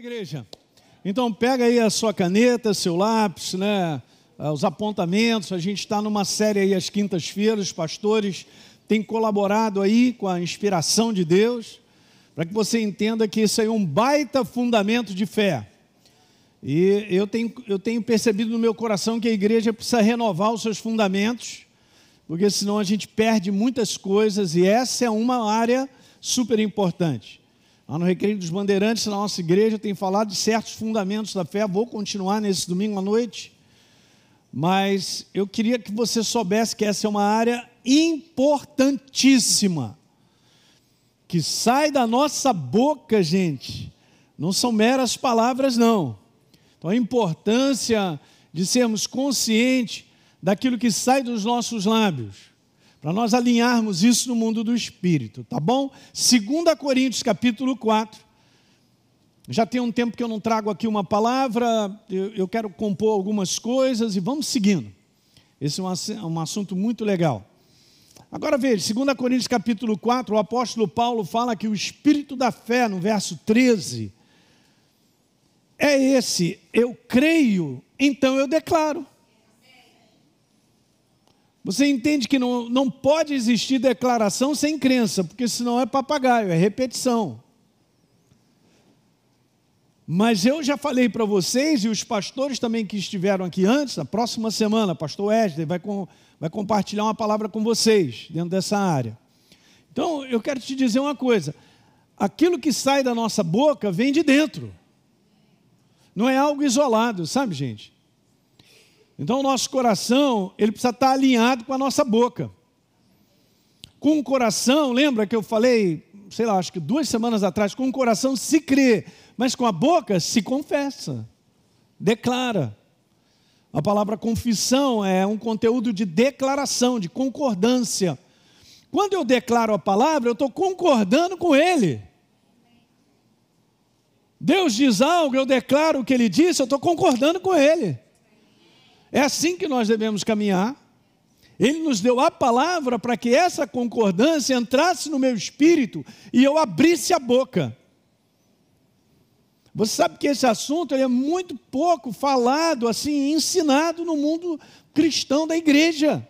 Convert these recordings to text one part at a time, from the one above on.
igreja. Então pega aí a sua caneta, seu lápis, né? Ah, os apontamentos. A gente está numa série aí às quintas-feiras. Os pastores têm colaborado aí com a inspiração de Deus para que você entenda que isso aí é um baita fundamento de fé. E eu tenho, eu tenho percebido no meu coração que a igreja precisa renovar os seus fundamentos, porque senão a gente perde muitas coisas e essa é uma área super importante. Lá no Recreio dos Bandeirantes, na nossa igreja, tem falado de certos fundamentos da fé. Vou continuar nesse domingo à noite. Mas eu queria que você soubesse que essa é uma área importantíssima. Que sai da nossa boca, gente. Não são meras palavras, não. Então a importância de sermos conscientes daquilo que sai dos nossos lábios para nós alinharmos isso no mundo do espírito, tá bom? 2 Coríntios capítulo 4. Já tem um tempo que eu não trago aqui uma palavra, eu, eu quero compor algumas coisas e vamos seguindo. Esse é um, um assunto muito legal. Agora veja, 2 Coríntios capítulo 4, o apóstolo Paulo fala que o espírito da fé, no verso 13, é esse: eu creio, então eu declaro. Você entende que não, não pode existir declaração sem crença, porque senão é papagaio, é repetição. Mas eu já falei para vocês, e os pastores também que estiveram aqui antes, na próxima semana, pastor Wesley vai, com, vai compartilhar uma palavra com vocês, dentro dessa área. Então, eu quero te dizer uma coisa: aquilo que sai da nossa boca vem de dentro, não é algo isolado, sabe, gente? Então o nosso coração, ele precisa estar alinhado com a nossa boca. Com o coração, lembra que eu falei, sei lá, acho que duas semanas atrás, com o coração se crê, mas com a boca se confessa, declara. A palavra confissão é um conteúdo de declaração, de concordância. Quando eu declaro a palavra, eu estou concordando com ele. Deus diz algo, eu declaro o que ele disse, eu estou concordando com ele. É assim que nós devemos caminhar. Ele nos deu a palavra para que essa concordância entrasse no meu espírito e eu abrisse a boca. Você sabe que esse assunto é muito pouco falado, assim, ensinado no mundo cristão da igreja.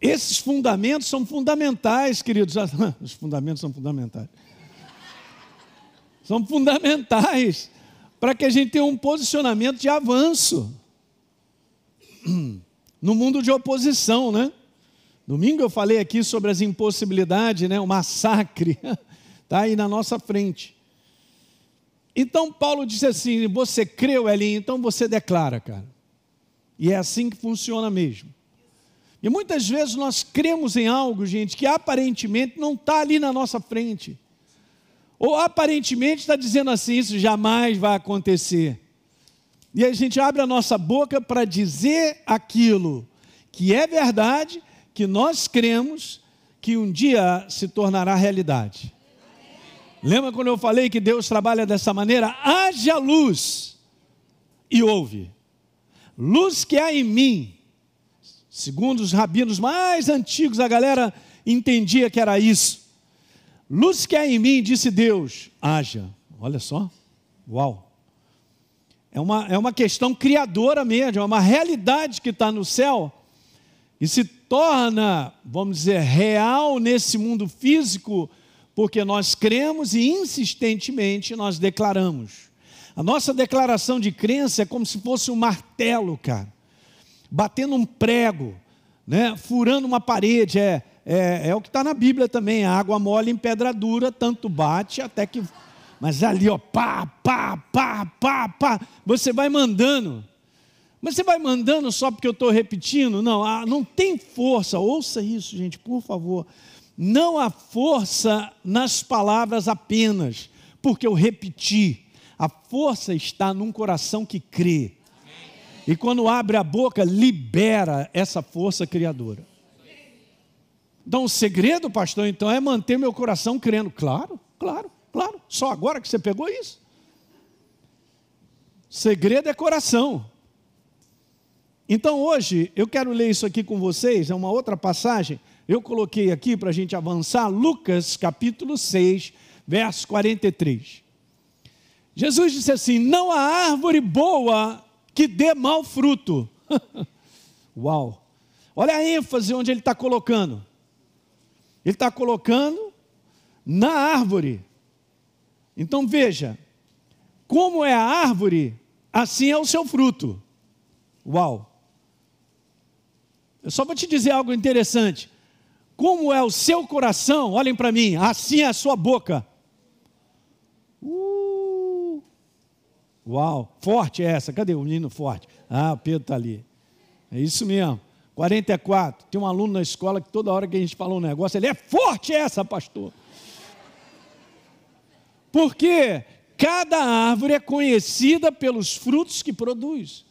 Esses fundamentos são fundamentais, queridos. Os fundamentos são fundamentais. São fundamentais para que a gente tenha um posicionamento de avanço no mundo de oposição, né? Domingo eu falei aqui sobre as impossibilidades, né? O massacre está aí na nossa frente. Então Paulo disse assim: você creu, Elinho, então você declara, cara. E é assim que funciona mesmo. E muitas vezes nós cremos em algo, gente, que aparentemente não está ali na nossa frente ou aparentemente está dizendo assim: isso jamais vai acontecer. E a gente abre a nossa boca para dizer aquilo que é verdade, que nós cremos, que um dia se tornará realidade. Lembra quando eu falei que Deus trabalha dessa maneira? Haja luz e ouve. Luz que há em mim. Segundo os rabinos mais antigos, a galera entendia que era isso. Luz que há em mim, disse Deus, haja. Olha só, uau. É uma, é uma questão criadora mesmo, é uma realidade que está no céu e se torna, vamos dizer, real nesse mundo físico, porque nós cremos e insistentemente nós declaramos. A nossa declaração de crença é como se fosse um martelo, cara, batendo um prego, né, furando uma parede, é é, é o que está na Bíblia também, água mole em pedra dura, tanto bate até que. Mas ali, ó, pá, pá, pá, pá, pá, você vai mandando. Mas você vai mandando só porque eu estou repetindo? Não, ah, não tem força. Ouça isso, gente, por favor. Não há força nas palavras apenas, porque eu repeti. A força está num coração que crê. E quando abre a boca, libera essa força criadora. Então, o segredo, pastor, então, é manter meu coração crendo. Claro, claro, claro. Só agora que você pegou isso. Segredo é coração. Então, hoje, eu quero ler isso aqui com vocês, é uma outra passagem. Eu coloquei aqui para a gente avançar, Lucas capítulo 6, verso 43. Jesus disse assim: Não há árvore boa que dê mau fruto. Uau! Olha a ênfase onde ele está colocando. Ele está colocando na árvore. Então veja, como é a árvore, assim é o seu fruto. Uau! Eu só vou te dizer algo interessante. Como é o seu coração, olhem para mim, assim é a sua boca. Uh, uau, forte é essa. Cadê o menino forte? Ah, o Pedro está ali. É isso mesmo. 44. Tem um aluno na escola que toda hora que a gente fala um negócio, ele é forte essa, pastor. Porque cada árvore é conhecida pelos frutos que produz.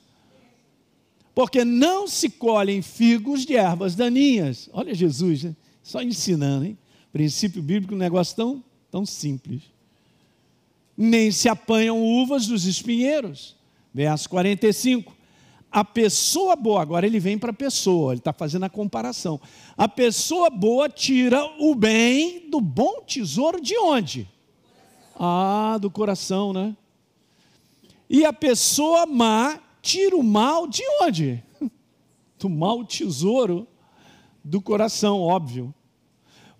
Porque não se colhem figos de ervas daninhas. Olha Jesus, né? só ensinando, hein? Princípio bíblico, um negócio tão, tão simples. Nem se apanham uvas dos espinheiros. Verso 45 a pessoa boa, agora ele vem para a pessoa, ele está fazendo a comparação. A pessoa boa tira o bem do bom tesouro de onde? Ah, do coração, né? E a pessoa má tira o mal de onde? Do mau tesouro do coração, óbvio.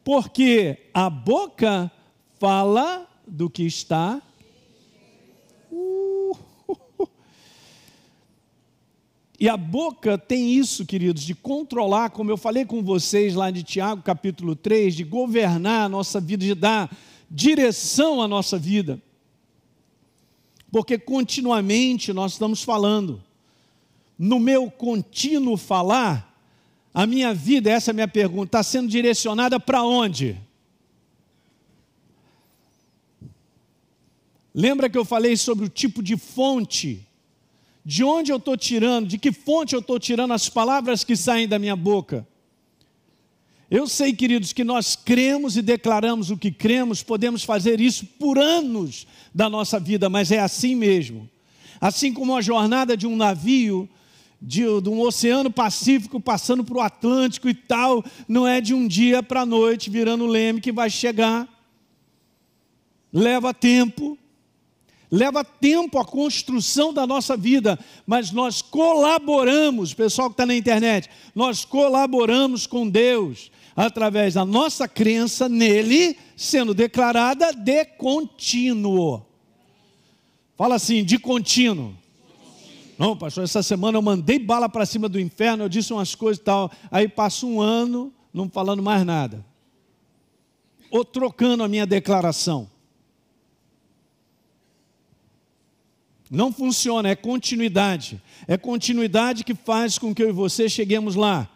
Porque a boca fala do que está E a boca tem isso, queridos, de controlar, como eu falei com vocês lá de Tiago capítulo 3, de governar a nossa vida, de dar direção à nossa vida. Porque continuamente nós estamos falando. No meu contínuo falar, a minha vida, essa é a minha pergunta, está sendo direcionada para onde? Lembra que eu falei sobre o tipo de fonte de onde eu estou tirando, de que fonte eu estou tirando as palavras que saem da minha boca. Eu sei, queridos, que nós cremos e declaramos o que cremos, podemos fazer isso por anos da nossa vida, mas é assim mesmo. Assim como a jornada de um navio, de, de um oceano Pacífico passando para o Atlântico e tal, não é de um dia para a noite virando leme que vai chegar. Leva tempo, leva tempo a construção da nossa vida, mas nós colaboramos, pessoal que está na internet, nós colaboramos com Deus através da nossa crença nele, sendo declarada de contínuo. Fala assim, de contínuo. Não, pastor, essa semana eu mandei bala para cima do inferno, eu disse umas coisas e tal. Aí passa um ano, não falando mais nada. Ou trocando a minha declaração. Não funciona, é continuidade. É continuidade que faz com que eu e você cheguemos lá.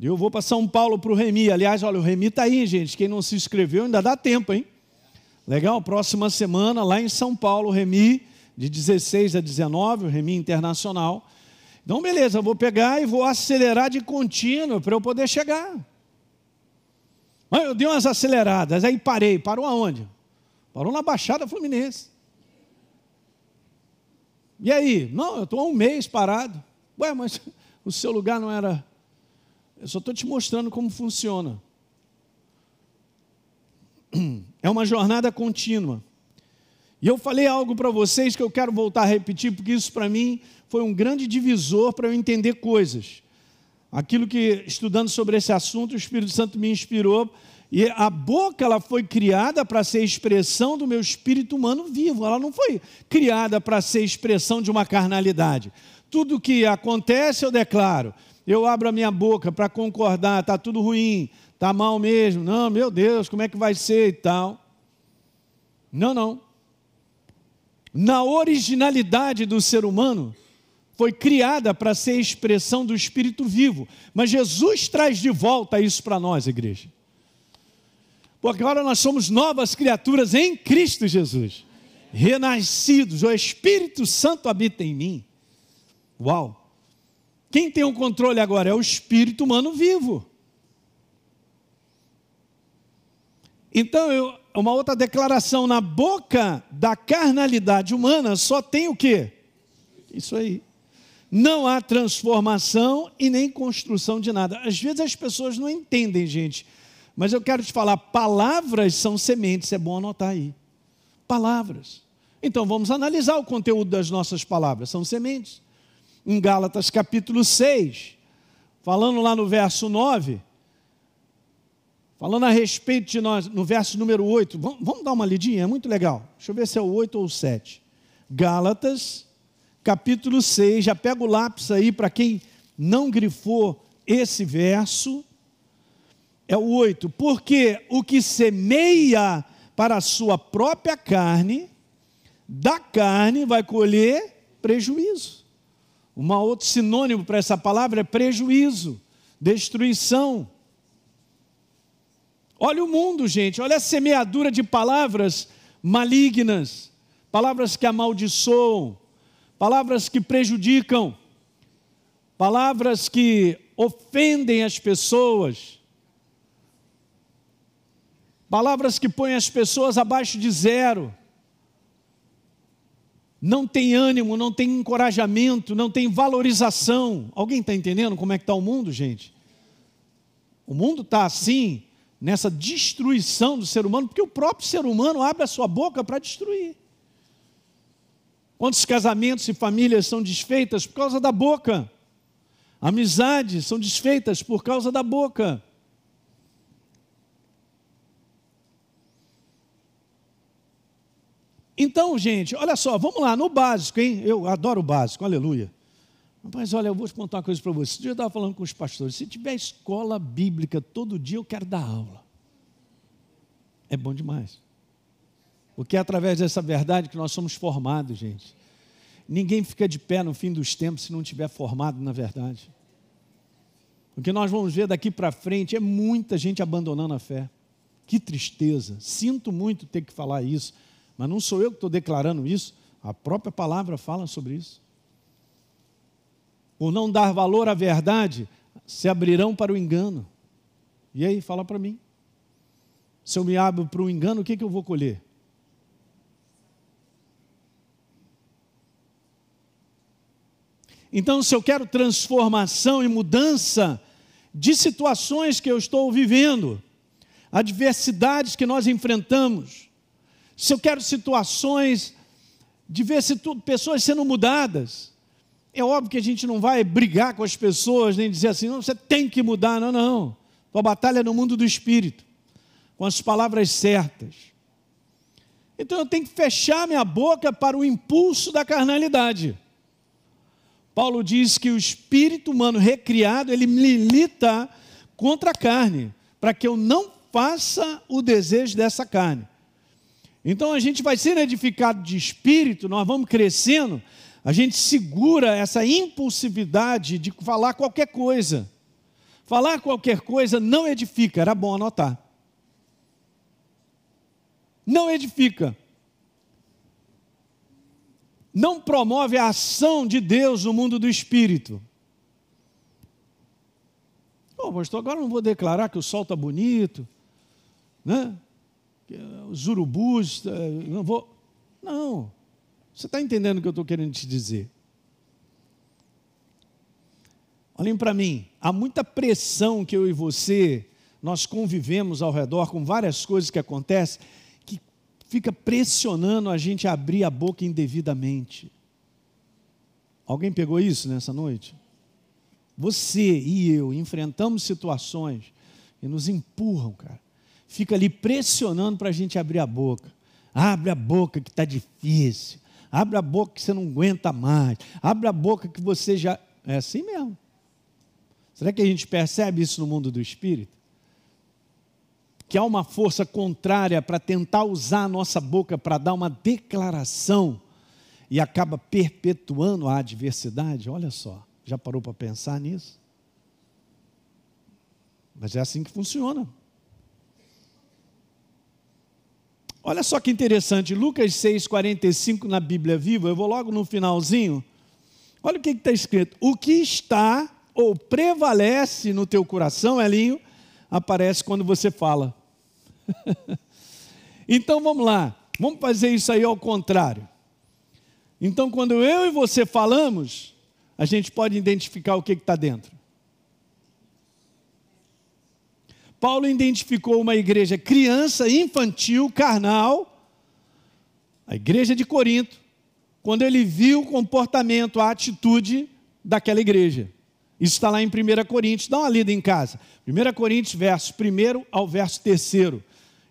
Eu vou para São Paulo para o Remi. Aliás, olha, o Remi está aí, gente. Quem não se inscreveu ainda dá tempo, hein? Legal? Próxima semana, lá em São Paulo, Remi, de 16 a 19, o Remi Internacional. Então, beleza, vou pegar e vou acelerar de contínuo para eu poder chegar. Mas eu dei umas aceleradas, aí parei. Parou aonde? Parou na Baixada Fluminense. E aí? Não, eu estou há um mês parado. Ué, mas o seu lugar não era. Eu só estou te mostrando como funciona. É uma jornada contínua. E eu falei algo para vocês que eu quero voltar a repetir, porque isso para mim foi um grande divisor para eu entender coisas. Aquilo que, estudando sobre esse assunto, o Espírito Santo me inspirou e a boca ela foi criada para ser expressão do meu espírito humano vivo. Ela não foi criada para ser expressão de uma carnalidade. Tudo que acontece eu declaro. Eu abro a minha boca para concordar, está tudo ruim, está mal mesmo. Não, meu Deus, como é que vai ser e tal. Não, não. Na originalidade do ser humano, foi criada para ser expressão do espírito vivo. Mas Jesus traz de volta isso para nós, igreja. Agora nós somos novas criaturas em Cristo Jesus. Renascidos, o Espírito Santo habita em mim. Uau! Quem tem o controle agora é o espírito humano vivo. Então, eu, uma outra declaração na boca da carnalidade humana só tem o quê? Isso aí. Não há transformação e nem construção de nada. Às vezes as pessoas não entendem, gente, Mas eu quero te falar, palavras são sementes, é bom anotar aí. Palavras. Então vamos analisar o conteúdo das nossas palavras, são sementes. Em Gálatas capítulo 6, falando lá no verso 9, falando a respeito de nós, no verso número 8, vamos, vamos dar uma lidinha, é muito legal. Deixa eu ver se é o 8 ou o 7. Gálatas, capítulo 6, já pega o lápis aí para quem não grifou esse verso é o 8. Porque o que semeia para a sua própria carne, da carne vai colher prejuízo. Um outro sinônimo para essa palavra é prejuízo, destruição. Olha o mundo, gente, olha a semeadura de palavras malignas, palavras que amaldiçoam, palavras que prejudicam, palavras que ofendem as pessoas palavras que põem as pessoas abaixo de zero. Não tem ânimo, não tem encorajamento, não tem valorização. Alguém está entendendo como é que está o mundo, gente? O mundo está assim, nessa destruição do ser humano, porque o próprio ser humano abre a sua boca para destruir. Quantos casamentos e famílias são desfeitas por causa da boca? Amizades são desfeitas por causa da boca. Então, gente, olha só, vamos lá, no básico, hein? Eu adoro o básico, aleluia. Mas olha, eu vou te contar uma coisa para você. Eu estava falando com os pastores. Se tiver escola bíblica todo dia, eu quero dar aula. É bom demais. Porque é através dessa verdade que nós somos formados, gente. Ninguém fica de pé no fim dos tempos se não tiver formado na verdade. O que nós vamos ver daqui para frente é muita gente abandonando a fé. Que tristeza. Sinto muito ter que falar isso mas não sou eu que estou declarando isso, a própria palavra fala sobre isso. Por não dar valor à verdade, se abrirão para o engano. E aí, fala para mim. Se eu me abro para o engano, o que, que eu vou colher? Então, se eu quero transformação e mudança de situações que eu estou vivendo, adversidades que nós enfrentamos, se eu quero situações de ver se tudo, pessoas sendo mudadas, é óbvio que a gente não vai brigar com as pessoas, nem dizer assim, não, você tem que mudar, não, não. Tua batalha é no mundo do espírito, com as palavras certas. Então eu tenho que fechar minha boca para o impulso da carnalidade. Paulo diz que o espírito humano recriado, ele milita contra a carne, para que eu não faça o desejo dessa carne. Então a gente vai sendo edificado de espírito, nós vamos crescendo, a gente segura essa impulsividade de falar qualquer coisa. Falar qualquer coisa não edifica, era bom anotar. Não edifica. Não promove a ação de Deus no mundo do espírito. Pô, pastor, agora não vou declarar que o sol está bonito, né? Os urubus, eh, não vou. Não. Você está entendendo o que eu estou querendo te dizer? Olhem para mim, há muita pressão que eu e você, nós convivemos ao redor com várias coisas que acontecem, que fica pressionando a gente a abrir a boca indevidamente. Alguém pegou isso nessa noite? Você e eu enfrentamos situações que nos empurram, cara, fica ali pressionando para a gente abrir a boca. Abre a boca que está difícil. Abre a boca que você não aguenta mais. Abre a boca que você já. É assim mesmo. Será que a gente percebe isso no mundo do espírito? Que há uma força contrária para tentar usar a nossa boca para dar uma declaração e acaba perpetuando a adversidade? Olha só, já parou para pensar nisso? Mas é assim que funciona. Olha só que interessante, Lucas 6,45 na Bíblia Viva, eu vou logo no finalzinho. Olha o que está escrito: O que está ou prevalece no teu coração, Elinho, aparece quando você fala. então vamos lá, vamos fazer isso aí ao contrário. Então, quando eu e você falamos, a gente pode identificar o que está dentro. Paulo identificou uma igreja criança, infantil, carnal, a igreja de Corinto, quando ele viu o comportamento, a atitude daquela igreja. Isso está lá em 1 Coríntios, dá uma lida em casa. 1 Coríntios, verso 1 ao verso 3.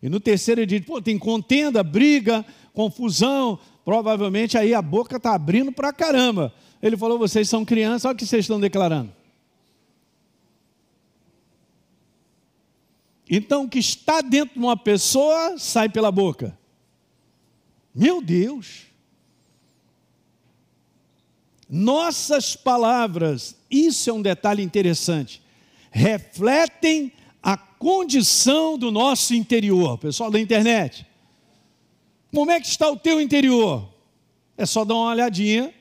E no terceiro ele diz: pô, tem contenda, briga, confusão. Provavelmente aí a boca está abrindo para caramba. Ele falou: vocês são crianças, olha o que vocês estão declarando. Então, o que está dentro de uma pessoa sai pela boca. Meu Deus! Nossas palavras, isso é um detalhe interessante, refletem a condição do nosso interior. Pessoal da internet, como é que está o teu interior? É só dar uma olhadinha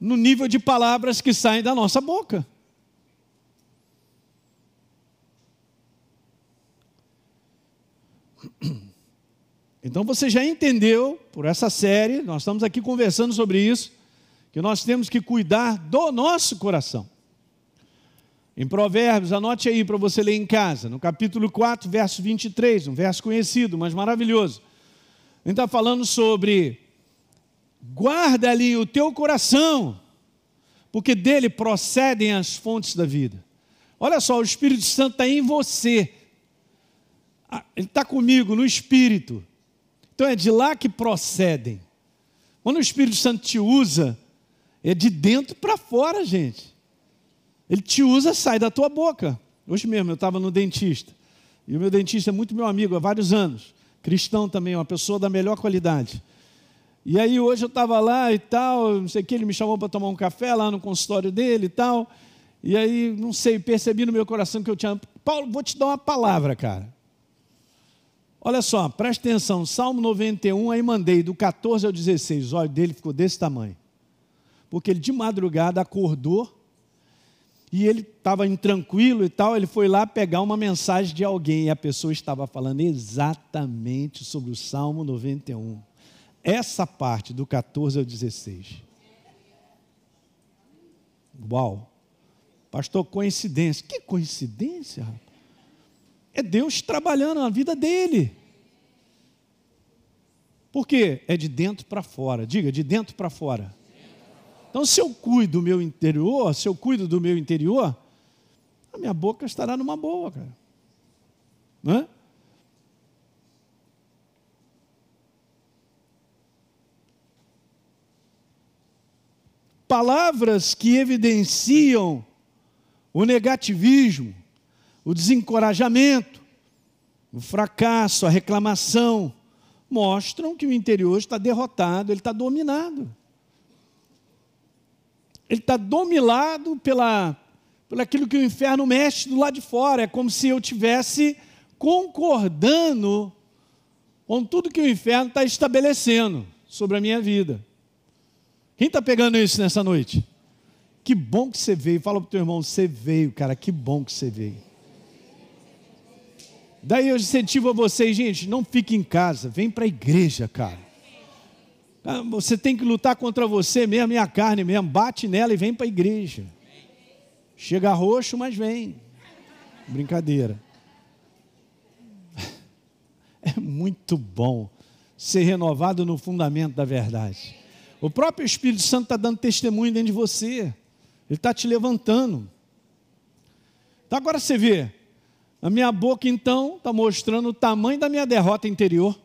no nível de palavras que saem da nossa boca. Então você já entendeu por essa série, nós estamos aqui conversando sobre isso, que nós temos que cuidar do nosso coração. Em Provérbios, anote aí para você ler em casa, no capítulo 4, verso 23, um verso conhecido, mas maravilhoso. Ele está falando sobre guarda ali o teu coração, porque dele procedem as fontes da vida. Olha só, o Espírito Santo está em você, ah, ele está comigo no Espírito. Então é de lá que procedem. Quando o Espírito Santo te usa, é de dentro para fora, gente. Ele te usa, sai da tua boca. Hoje mesmo eu estava no dentista. E o meu dentista é muito meu amigo há vários anos. Cristão também, uma pessoa da melhor qualidade. E aí hoje eu estava lá e tal, não sei o que, ele me chamou para tomar um café lá no consultório dele e tal. E aí, não sei, percebi no meu coração que eu tinha. Paulo, vou te dar uma palavra, cara. Olha só, presta atenção, Salmo 91, aí mandei do 14 ao 16, o olho dele ficou desse tamanho. Porque ele de madrugada acordou e ele estava intranquilo e tal, ele foi lá pegar uma mensagem de alguém e a pessoa estava falando exatamente sobre o Salmo 91. Essa parte do 14 ao 16. Uau! Pastor, coincidência. Que coincidência, rapaz? É Deus trabalhando na vida dele. Por quê? É de dentro para fora. Diga, de dentro para fora. Então, se eu cuido do meu interior, se eu cuido do meu interior, a minha boca estará numa boa, cara. Palavras que evidenciam o negativismo, o desencorajamento, o fracasso, a reclamação, mostram que o interior está derrotado, ele está dominado. Ele está dominado pela, pelo aquilo que o inferno mexe do lado de fora. É como se eu tivesse concordando com tudo que o inferno está estabelecendo sobre a minha vida. Quem está pegando isso nessa noite? Que bom que você veio. Fala para o teu irmão, você veio, cara. Que bom que você veio. Daí eu incentivo a vocês, gente, não fique em casa, vem para a igreja, cara. Ah, você tem que lutar contra você mesmo e a carne mesmo, bate nela e vem para a igreja. Chega roxo, mas vem. Brincadeira. É muito bom ser renovado no fundamento da verdade. O próprio Espírito Santo está dando testemunho dentro de você. Ele está te levantando. Então agora você vê, a minha boca, então, está mostrando o tamanho da minha derrota interior.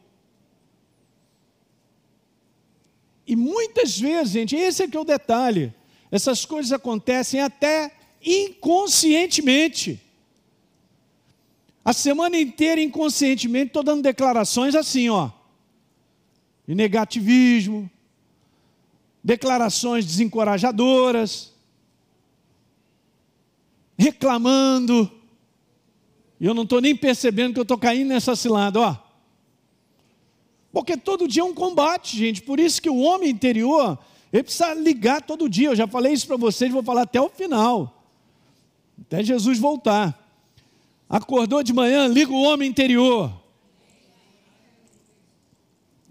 E muitas vezes, gente, esse é que é o detalhe. Essas coisas acontecem até inconscientemente. A semana inteira, inconscientemente, estou dando declarações assim, ó. De negativismo, declarações desencorajadoras, reclamando e eu não estou nem percebendo que eu estou caindo nessa cilada, ó. Porque todo dia é um combate, gente. Por isso que o homem interior, ele precisa ligar todo dia. Eu já falei isso para vocês, vou falar até o final. Até Jesus voltar. Acordou de manhã, liga o homem interior.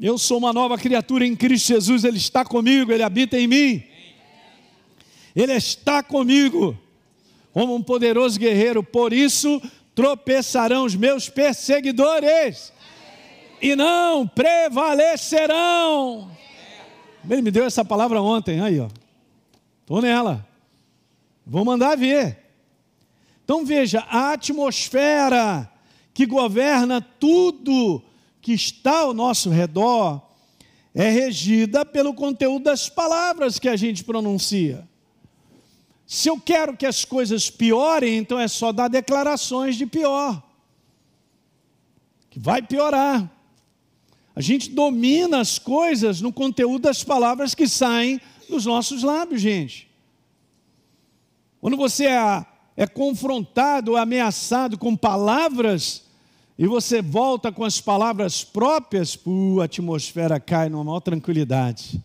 Eu sou uma nova criatura em Cristo Jesus, Ele está comigo, Ele habita em mim. Ele está comigo como um poderoso guerreiro, por isso tropeçarão os meus perseguidores e não prevalecerão. Ele me deu essa palavra ontem, aí, ó. Estou nela. Vou mandar ver. Então veja, a atmosfera que governa tudo que está ao nosso redor é regida pelo conteúdo das palavras que a gente pronuncia. Se eu quero que as coisas piorem, então é só dar declarações de pior. Que vai piorar. A gente domina as coisas no conteúdo das palavras que saem dos nossos lábios, gente. Quando você é, é confrontado, ameaçado com palavras, e você volta com as palavras próprias, uh, a atmosfera cai numa maior tranquilidade.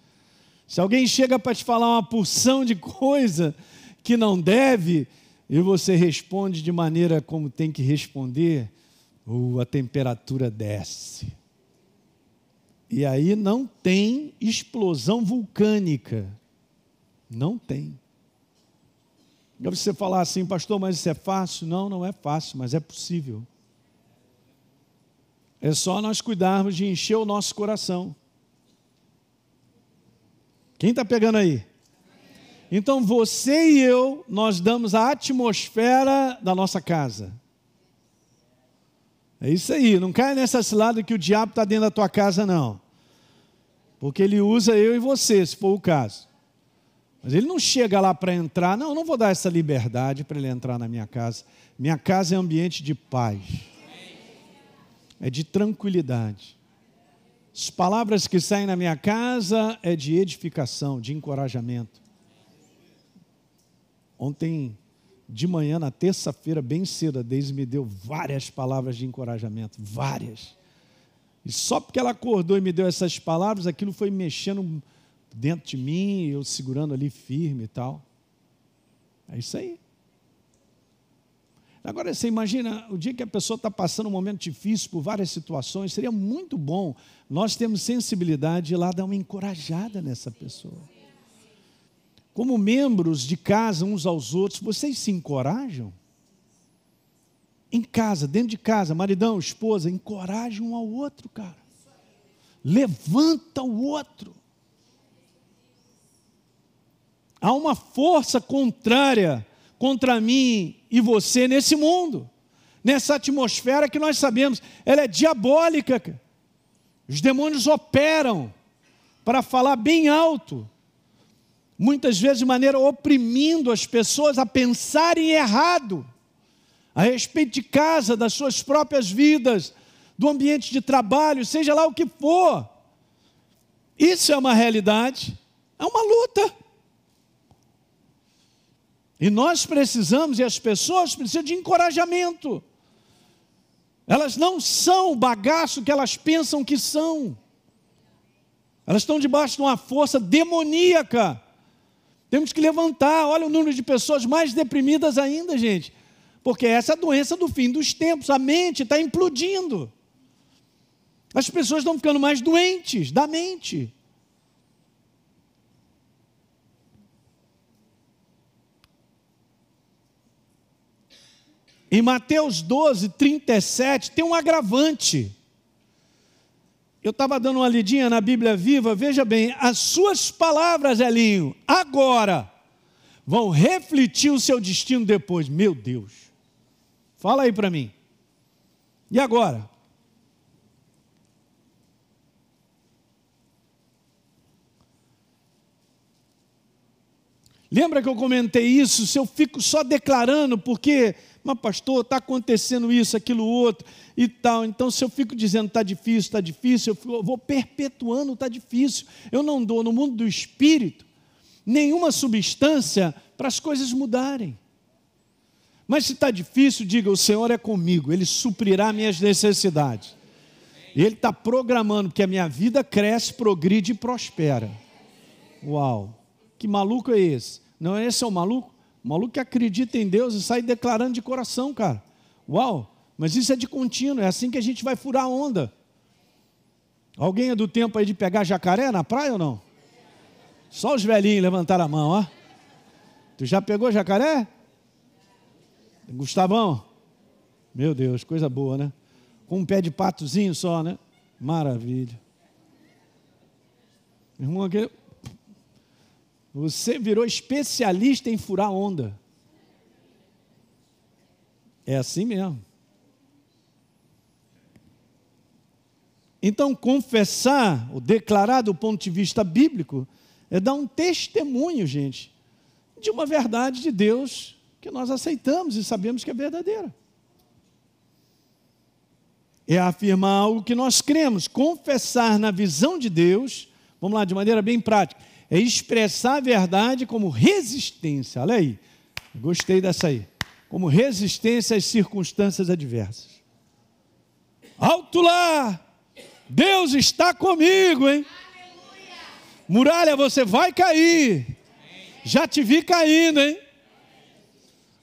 Se alguém chega para te falar uma porção de coisa que não deve, e você responde de maneira como tem que responder, uh, a temperatura desce. E aí não tem explosão vulcânica. Não tem. Deve você falar assim, pastor, mas isso é fácil? Não, não é fácil, mas é possível. É só nós cuidarmos de encher o nosso coração. Quem está pegando aí? Então você e eu, nós damos a atmosfera da nossa casa. É isso aí, não cai nessa cilada que o diabo está dentro da tua casa, não. Porque ele usa eu e você, se for o caso. Mas ele não chega lá para entrar, não, não vou dar essa liberdade para ele entrar na minha casa. Minha casa é ambiente de paz, é de tranquilidade. As palavras que saem na minha casa é de edificação, de encorajamento. Ontem de manhã, na terça-feira, bem cedo, a Deise me deu várias palavras de encorajamento, várias. E só porque ela acordou e me deu essas palavras, aquilo foi mexendo dentro de mim, eu segurando ali firme e tal. É isso aí. Agora você imagina o dia que a pessoa está passando um momento difícil por várias situações, seria muito bom nós termos sensibilidade de ir lá dar uma encorajada nessa pessoa como membros de casa uns aos outros, vocês se encorajam? Em casa, dentro de casa, maridão, esposa, encoraja um ao outro, cara. Levanta o outro. Há uma força contrária contra mim e você nesse mundo, nessa atmosfera que nós sabemos, ela é diabólica. Os demônios operam para falar bem alto muitas vezes de maneira oprimindo as pessoas a pensarem errado a respeito de casa, das suas próprias vidas, do ambiente de trabalho, seja lá o que for. Isso é uma realidade, é uma luta. E nós precisamos, e as pessoas precisam de encorajamento. Elas não são o bagaço que elas pensam que são. Elas estão debaixo de uma força demoníaca temos que levantar. Olha o número de pessoas mais deprimidas ainda, gente. Porque essa é a doença do fim dos tempos. A mente está implodindo. As pessoas estão ficando mais doentes da mente. Em Mateus 12, 37, tem um agravante. Eu estava dando uma lidinha na Bíblia Viva, veja bem, as suas palavras, Elinho, agora vão refletir o seu destino depois. Meu Deus. Fala aí para mim. E agora? Lembra que eu comentei isso? Se eu fico só declarando, porque mas pastor, está acontecendo isso, aquilo, outro e tal. Então, se eu fico dizendo está difícil, está difícil, eu vou perpetuando está difícil. Eu não dou no mundo do espírito nenhuma substância para as coisas mudarem. Mas se está difícil, diga: o Senhor é comigo, Ele suprirá minhas necessidades. Ele está programando que a minha vida cresce, progride e prospera. Uau! Que maluco é esse? Não é esse é o maluco? O maluco que acredita em Deus e sai declarando de coração, cara. Uau, mas isso é de contínuo, é assim que a gente vai furar a onda. Alguém é do tempo aí de pegar jacaré na praia ou não? Só os velhinhos levantaram a mão, ó. Tu já pegou jacaré? Gustavão? Meu Deus, coisa boa, né? Com um pé de patozinho só, né? Maravilha. Irmão, você virou especialista em furar onda. É assim mesmo. Então, confessar, ou declarar do ponto de vista bíblico, é dar um testemunho, gente, de uma verdade de Deus que nós aceitamos e sabemos que é verdadeira. É afirmar algo que nós cremos, confessar na visão de Deus, vamos lá, de maneira bem prática, é expressar a verdade como resistência. Olha aí, gostei dessa aí. Como resistência às circunstâncias adversas. Alto lá! Deus está comigo, hein? Muralha, você vai cair. Já te vi caindo, hein?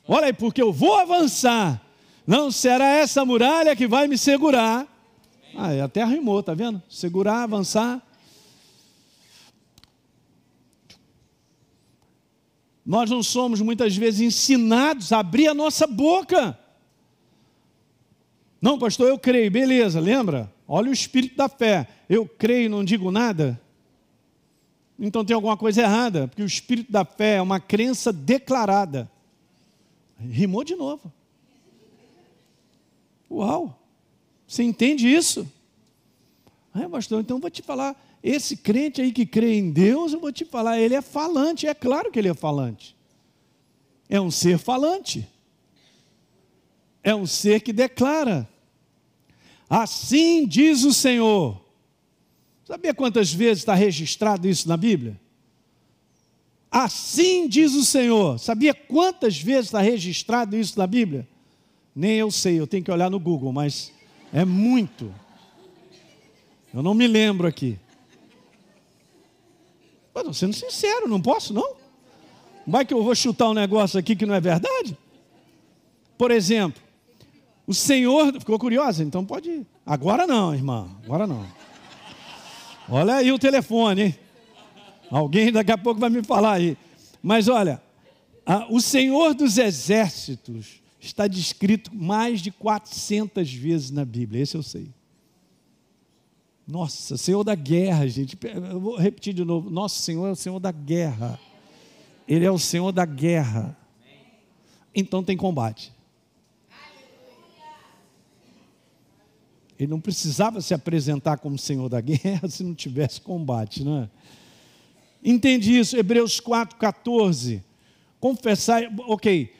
Olha aí, porque eu vou avançar. Não será essa muralha que vai me segurar. Ah, até rimou, tá vendo? Segurar, avançar. Nós não somos muitas vezes ensinados a abrir a nossa boca. Não, pastor, eu creio, beleza, lembra? Olha o espírito da fé. Eu creio não digo nada. Então tem alguma coisa errada, porque o espírito da fé é uma crença declarada. Rimou de novo. Uau! Você entende isso? Ah, pastor, então vou te falar. Esse crente aí que crê em Deus, eu vou te falar, ele é falante. É claro que ele é falante. É um ser falante. É um ser que declara. Assim diz o Senhor. Sabia quantas vezes está registrado isso na Bíblia? Assim diz o Senhor. Sabia quantas vezes está registrado isso na Bíblia? Nem eu sei, eu tenho que olhar no Google, mas é muito. Eu não me lembro aqui. Estou sendo sincero, não posso não? Vai que eu vou chutar um negócio aqui que não é verdade? Por exemplo, o Senhor. Ficou curiosa? Então pode ir. Agora não, irmã. Agora não. Olha aí o telefone? Alguém daqui a pouco vai me falar aí. Mas olha, a, o Senhor dos Exércitos está descrito mais de 400 vezes na Bíblia. Esse eu sei. Nossa, Senhor da guerra, gente. Eu vou repetir de novo. Nosso Senhor é o Senhor da guerra. Ele é o Senhor da guerra. Então tem combate. Ele não precisava se apresentar como Senhor da guerra se não tivesse combate, não é? Entende isso? Hebreus 4,14. Confessar, ok.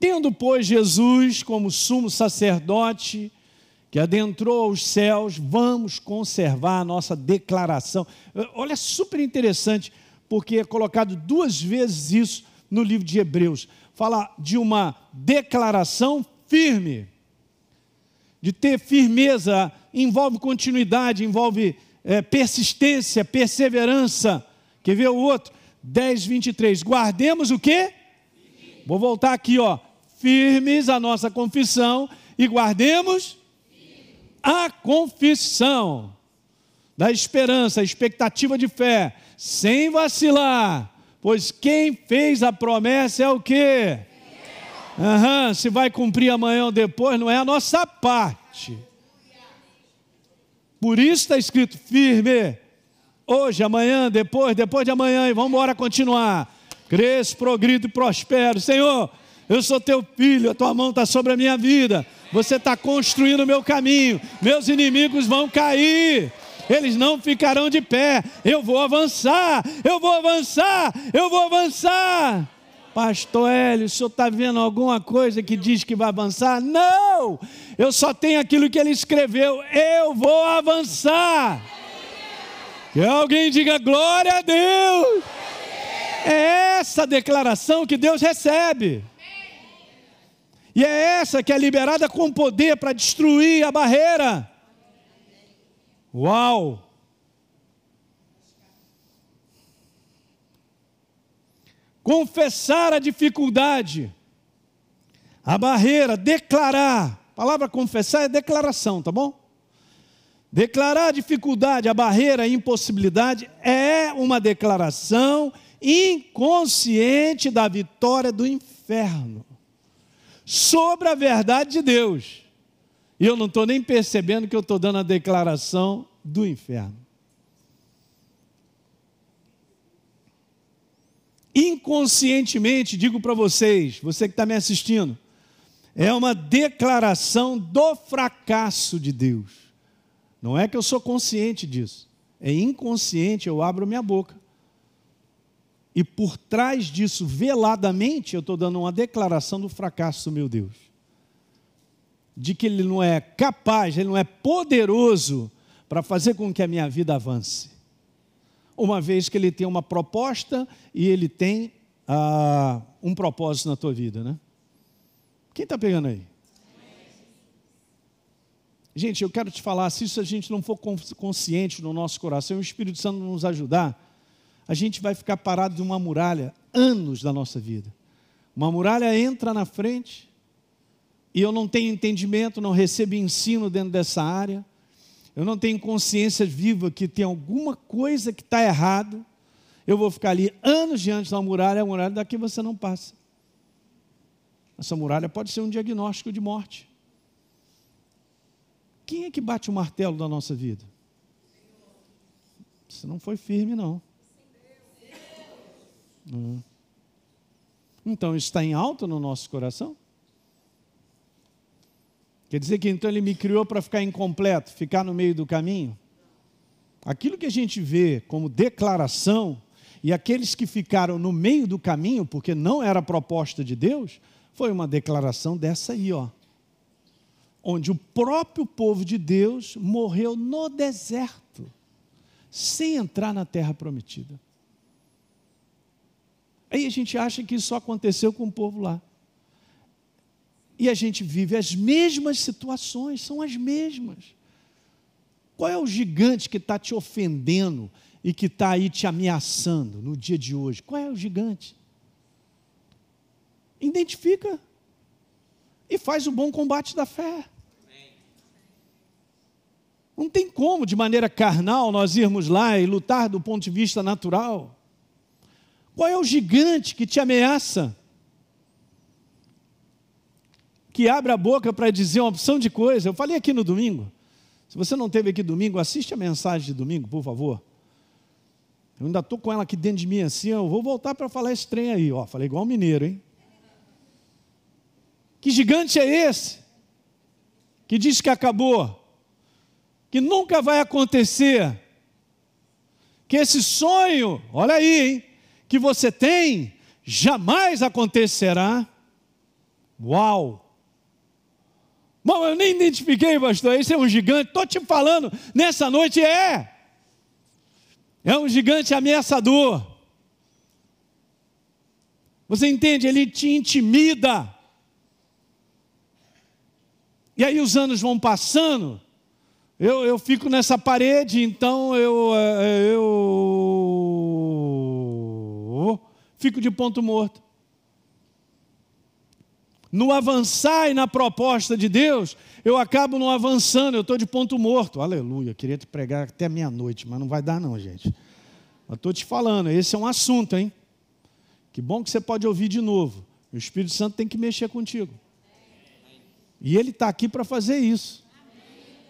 Tendo, pois, Jesus como sumo sacerdote que adentrou aos céus, vamos conservar a nossa declaração. Olha, super interessante, porque é colocado duas vezes isso no livro de Hebreus. Fala de uma declaração firme de ter firmeza, envolve continuidade, envolve é, persistência, perseverança. Quer ver o outro? 10, 23. Guardemos o quê? Vou voltar aqui, ó. Firmes a nossa confissão e guardemos a confissão da esperança, a expectativa de fé, sem vacilar, pois quem fez a promessa é o quê? Uhum, se vai cumprir amanhã ou depois, não é a nossa parte. Por isso está escrito firme. Hoje, amanhã, depois, depois de amanhã, e vamos embora continuar. Cresço, progrido e prospero. Senhor, eu sou teu filho, a tua mão está sobre a minha vida. Você está construindo o meu caminho. Meus inimigos vão cair. Eles não ficarão de pé. Eu vou avançar, eu vou avançar, eu vou avançar. Pastor Hélio, o senhor está vendo alguma coisa que diz que vai avançar? Não! Eu só tenho aquilo que ele escreveu. Eu vou avançar. Que alguém diga glória a Deus. É essa declaração que Deus recebe. E é essa que é liberada com poder para destruir a barreira. Uau! confessar a dificuldade, a barreira, declarar. A palavra confessar é declaração, tá bom? Declarar a dificuldade, a barreira, a impossibilidade é uma declaração inconsciente da vitória do inferno sobre a verdade de Deus. E eu não estou nem percebendo que eu estou dando a declaração do inferno. Inconscientemente, digo para vocês, você que está me assistindo, é uma declaração do fracasso de Deus. Não é que eu sou consciente disso, é inconsciente, eu abro minha boca. E por trás disso, veladamente, eu estou dando uma declaração do fracasso do meu Deus. De que Ele não é capaz, Ele não é poderoso para fazer com que a minha vida avance. Uma vez que Ele tem uma proposta e Ele tem ah, um propósito na tua vida, né? Quem está pegando aí? Gente, eu quero te falar, se isso a gente não for consciente no nosso coração, o Espírito Santo nos ajudar, a gente vai ficar parado de uma muralha anos da nossa vida. Uma muralha entra na frente e eu não tenho entendimento, não recebo ensino dentro dessa área, eu não tenho consciência viva que tem alguma coisa que está errado, eu vou ficar ali anos diante da muralha, a muralha daqui você não passa. Essa muralha pode ser um diagnóstico de morte. Quem é que bate o martelo da nossa vida? Você não foi firme, não. Hum. Então, está em alta no nosso coração? Quer dizer que então ele me criou para ficar incompleto, ficar no meio do caminho? Aquilo que a gente vê como declaração, e aqueles que ficaram no meio do caminho, porque não era a proposta de Deus, foi uma declaração dessa aí, ó. Onde o próprio povo de Deus morreu no deserto, sem entrar na terra prometida. Aí a gente acha que isso só aconteceu com o povo lá. E a gente vive as mesmas situações, são as mesmas. Qual é o gigante que está te ofendendo e que está aí te ameaçando no dia de hoje? Qual é o gigante? Identifica e faz o bom combate da fé. Não tem como, de maneira carnal, nós irmos lá e lutar do ponto de vista natural. Qual é o gigante que te ameaça? Que abre a boca para dizer uma opção de coisa. Eu falei aqui no domingo. Se você não teve aqui domingo, assiste a mensagem de domingo, por favor. Eu ainda estou com ela aqui dentro de mim assim, eu vou voltar para falar esse trem aí. Ó, falei igual mineiro, hein? Que gigante é esse? Que diz que acabou, que nunca vai acontecer, que esse sonho, olha aí, hein? Que você tem jamais acontecerá. Uau! Bom, eu nem identifiquei, pastor, esse é um gigante, estou te falando, nessa noite é. É um gigante ameaçador. Você entende? Ele te intimida. E aí os anos vão passando, eu, eu fico nessa parede, então eu, eh, eu fico de ponto morto. No avançar e na proposta de Deus, eu acabo não avançando, eu estou de ponto morto. Aleluia, queria te pregar até meia-noite, mas não vai dar não, gente. Mas estou te falando, esse é um assunto, hein? Que bom que você pode ouvir de novo. O Espírito Santo tem que mexer contigo. E Ele está aqui para fazer isso.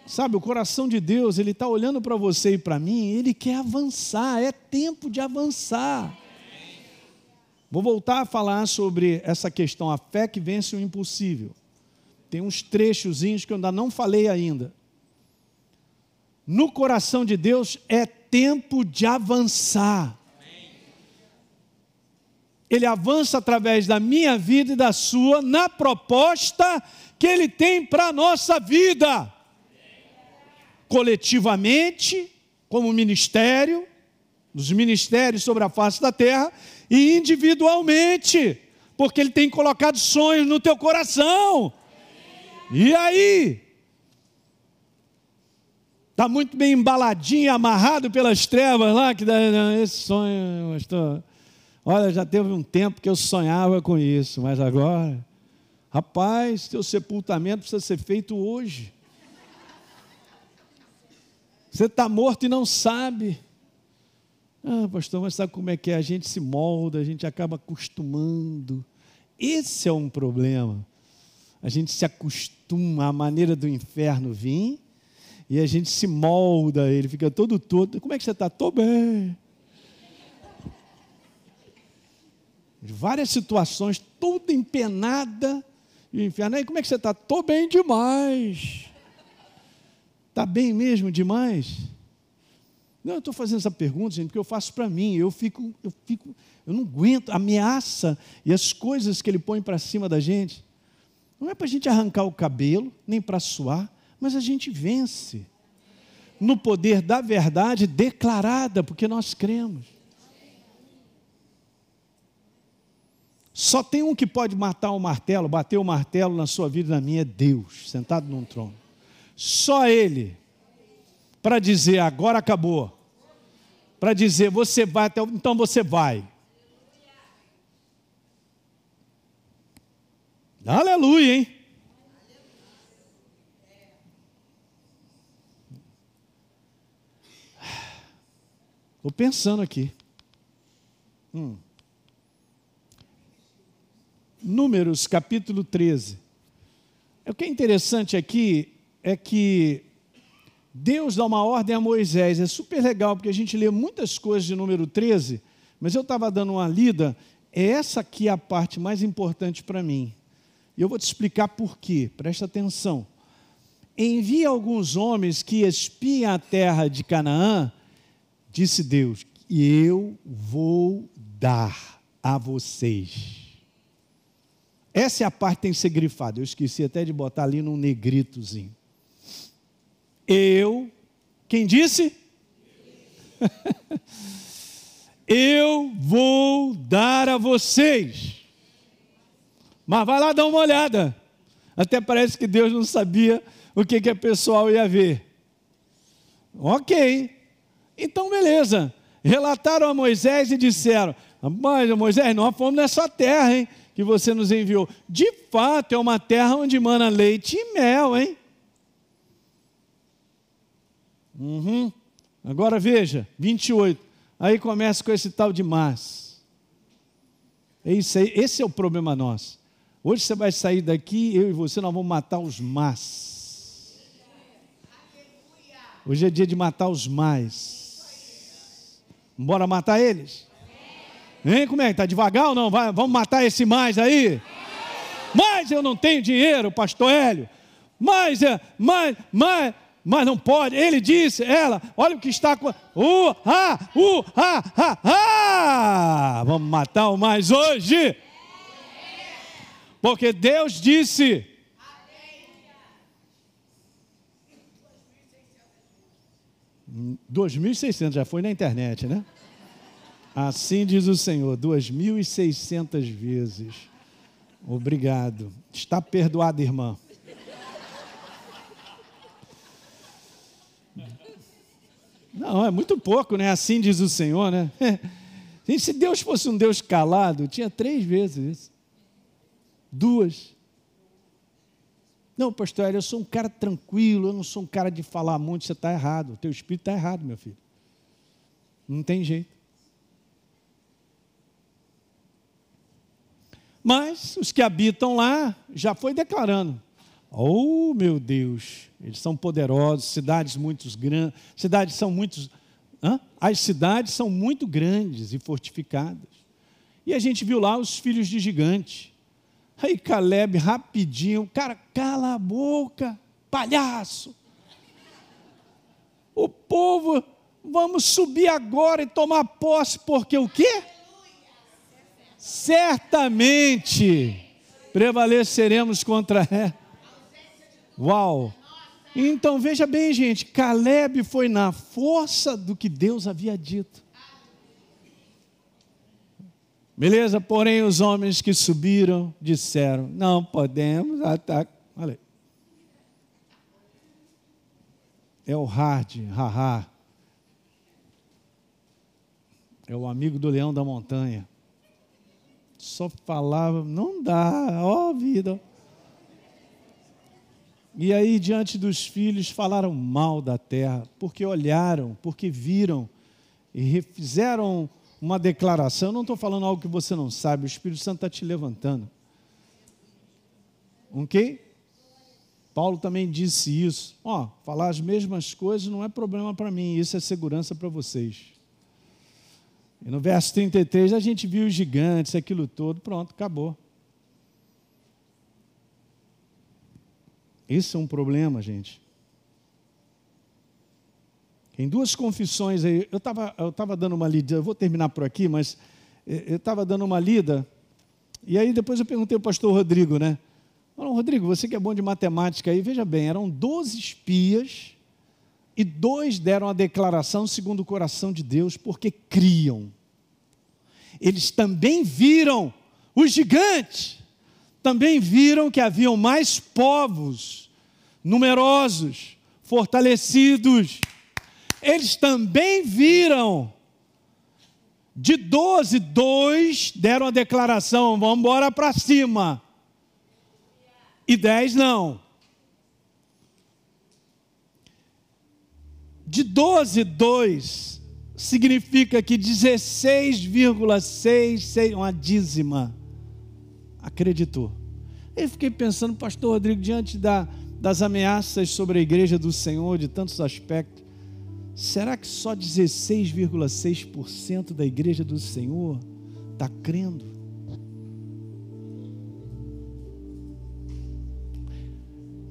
Sabe, o coração de Deus, Ele está olhando para você e para mim, Ele quer avançar, é tempo de avançar. Vou voltar a falar sobre essa questão, a fé que vence o impossível. Tem uns trechozinhos que eu ainda não falei ainda. No coração de Deus é tempo de avançar. Ele avança através da minha vida e da sua na proposta que ele tem para a nossa vida coletivamente, como ministério, nos ministérios sobre a face da terra, e individualmente, porque Ele tem colocado sonhos no teu coração. E aí? Está muito bem embaladinho, amarrado pelas trevas lá, que dá, esse sonho, pastor. Olha, já teve um tempo que eu sonhava com isso, mas agora, rapaz, teu sepultamento precisa ser feito hoje. Você está morto e não sabe. Ah, pastor, mas sabe como é que é? A gente se molda, a gente acaba acostumando. Esse é um problema. a gente se acostuma à maneira do inferno vir e a gente se molda, ele fica todo todo. Como é que você está? Estou bem. Várias situações, toda empenada, e o inferno, aí como é que você está? Estou bem demais. Está bem mesmo demais? Não, eu estou fazendo essa pergunta, gente, porque eu faço para mim. Eu fico, eu fico, eu não aguento a ameaça e as coisas que ele põe para cima da gente. Não é para a gente arrancar o cabelo, nem para suar, mas a gente vence no poder da verdade declarada, porque nós cremos. Só tem um que pode matar o martelo, bater o martelo na sua vida e na minha, é Deus, sentado num trono. Só Ele, para dizer agora acabou, para dizer você vai até, então você vai. Aleluia, hein? Estou pensando aqui. Hum. Números capítulo 13. O que é interessante aqui é que Deus dá uma ordem a Moisés. É super legal, porque a gente lê muitas coisas de número 13, mas eu estava dando uma lida. É essa aqui a parte mais importante para mim. E eu vou te explicar por quê. Presta atenção. Envia alguns homens que espiem a terra de Canaã disse Deus: E eu vou dar a vocês. Essa é a parte que tem que ser grifada. Eu esqueci até de botar ali num negritozinho. Eu, quem disse? eu vou dar a vocês. Mas vai lá dar uma olhada. Até parece que Deus não sabia o que, que a pessoal ia ver. Ok, então, beleza. Relataram a Moisés e disseram: Mas Moisés, nós fomos nessa terra, hein? Que você nos enviou. De fato, é uma terra onde mana leite e mel, hein? Uhum. Agora veja, 28. Aí começa com esse tal de mas. Esse, aí, esse é o problema nosso. Hoje você vai sair daqui, eu e você, nós vamos matar os mas. Hoje é dia de matar os mais. Bora matar eles? Hein? Como é? Está devagar ou não? Vai, vamos matar esse mais aí? Mas eu não tenho dinheiro, pastor Hélio. Mas, é, mas, mas, mas não pode. Ele disse, ela, olha o que está com. Uh, ah, uh, ah, ah, ah. Vamos matar o mais hoje. Porque Deus disse. 2.600, já foi na internet, né? Assim diz o Senhor, 2.600 vezes. Obrigado. Está perdoado, irmã. Não, é muito pouco, né? Assim diz o Senhor, né? Gente, se Deus fosse um Deus calado, tinha três vezes isso. Duas. Não, pastor, eu sou um cara tranquilo, eu não sou um cara de falar muito, você está errado, o teu espírito está errado, meu filho. Não tem jeito. Mas os que habitam lá já foi declarando. Oh, meu Deus, eles são poderosos, cidades muito grandes, cidades são muito, as cidades são muito grandes e fortificadas. E a gente viu lá os filhos de gigante. Aí Caleb, rapidinho, cara, cala a boca, palhaço. O povo, vamos subir agora e tomar posse, porque o quê? Certamente prevaleceremos contra ela. Uau! Então veja bem, gente, Caleb foi na força do que Deus havia dito. Beleza? Porém, os homens que subiram disseram: Não podemos atacar. Olha É o hard, haha. É o amigo do leão da montanha. Só falava, não dá, ó vida. E aí, diante dos filhos, falaram mal da terra, porque olharam, porque viram e fizeram uma declaração. Eu não estou falando algo que você não sabe, o Espírito Santo está te levantando. Ok? Paulo também disse isso. Ó, falar as mesmas coisas não é problema para mim, isso é segurança para vocês. E no verso 33 a gente viu os gigantes, aquilo todo, pronto, acabou. Esse é um problema, gente. Em duas confissões aí, eu estava eu tava dando uma lida, eu vou terminar por aqui, mas eh, eu estava dando uma lida, e aí depois eu perguntei ao pastor Rodrigo, né? Falou, Rodrigo, você que é bom de matemática aí, veja bem, eram 12 espias e dois deram a declaração segundo o coração de Deus, porque criam. Eles também viram os gigantes, também viram que haviam mais povos, numerosos, fortalecidos. Eles também viram. De doze, dois deram a declaração: vamos embora para cima e dez não. De 12, 2 significa que 16,6, uma dízima, acreditou. Eu fiquei pensando, pastor Rodrigo, diante da, das ameaças sobre a igreja do Senhor, de tantos aspectos, será que só 16,6% da igreja do Senhor está crendo?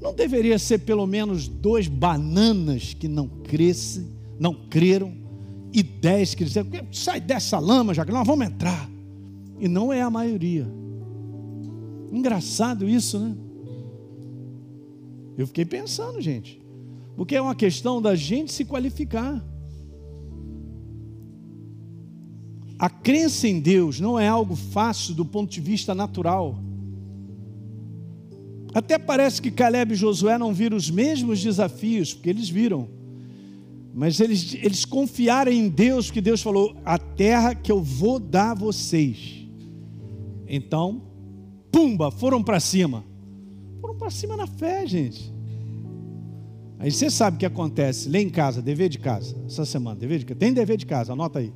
Não deveria ser pelo menos dois bananas que não crescem, não creram, e dez que disseram, sai dessa lama, já que nós vamos entrar. E não é a maioria. Engraçado isso, né? Eu fiquei pensando, gente. Porque é uma questão da gente se qualificar. A crença em Deus não é algo fácil do ponto de vista natural. Até parece que Caleb e Josué não viram os mesmos desafios, porque eles viram. Mas eles, eles confiaram em Deus, porque Deus falou: a terra que eu vou dar a vocês. Então, pumba, foram para cima. Foram para cima na fé, gente. Aí você sabe o que acontece. Lê em casa, dever de casa. Essa semana, dever de casa. Tem dever de casa, anota aí.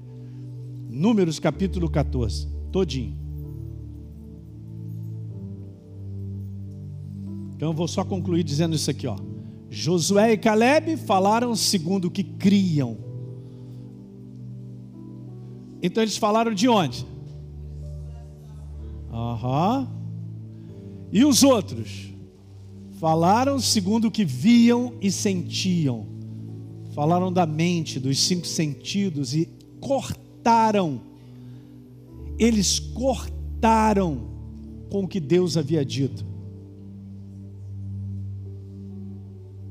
Números capítulo 14, todinho. Então eu vou só concluir dizendo isso aqui, ó. Josué e Caleb falaram segundo o que criam. Então eles falaram de onde? Aham. Uhum. E os outros? Falaram segundo o que viam e sentiam. Falaram da mente, dos cinco sentidos e cortaram. Eles cortaram com o que Deus havia dito.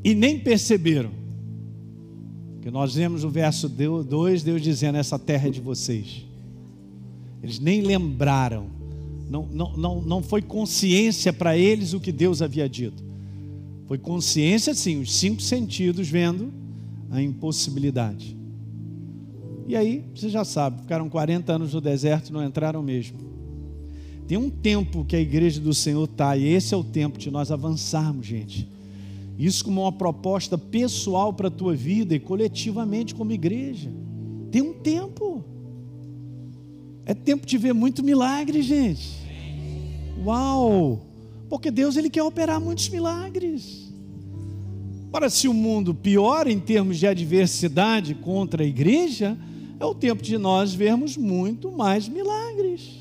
e nem perceberam. Que nós vemos no verso 2 Deus dizendo: Essa terra é de vocês. Eles nem lembraram, não, não, não, foi consciência para eles o que Deus havia dito. Foi consciência, sim, os cinco sentidos vendo a impossibilidade. E aí, você já sabe, ficaram 40 anos no deserto e não entraram mesmo. Tem um tempo que a igreja do Senhor está, e esse é o tempo de nós avançarmos, gente. Isso como uma proposta pessoal para a tua vida e coletivamente como igreja. Tem um tempo. É tempo de ver muito milagre, gente. Uau! Porque Deus ele quer operar muitos milagres. Para se o mundo piora em termos de adversidade contra a igreja, é o tempo de nós vermos muito mais milagres.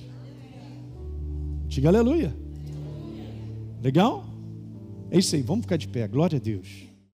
Diga aleluia. Legal? É isso aí, vamos ficar de pé, glória a Deus.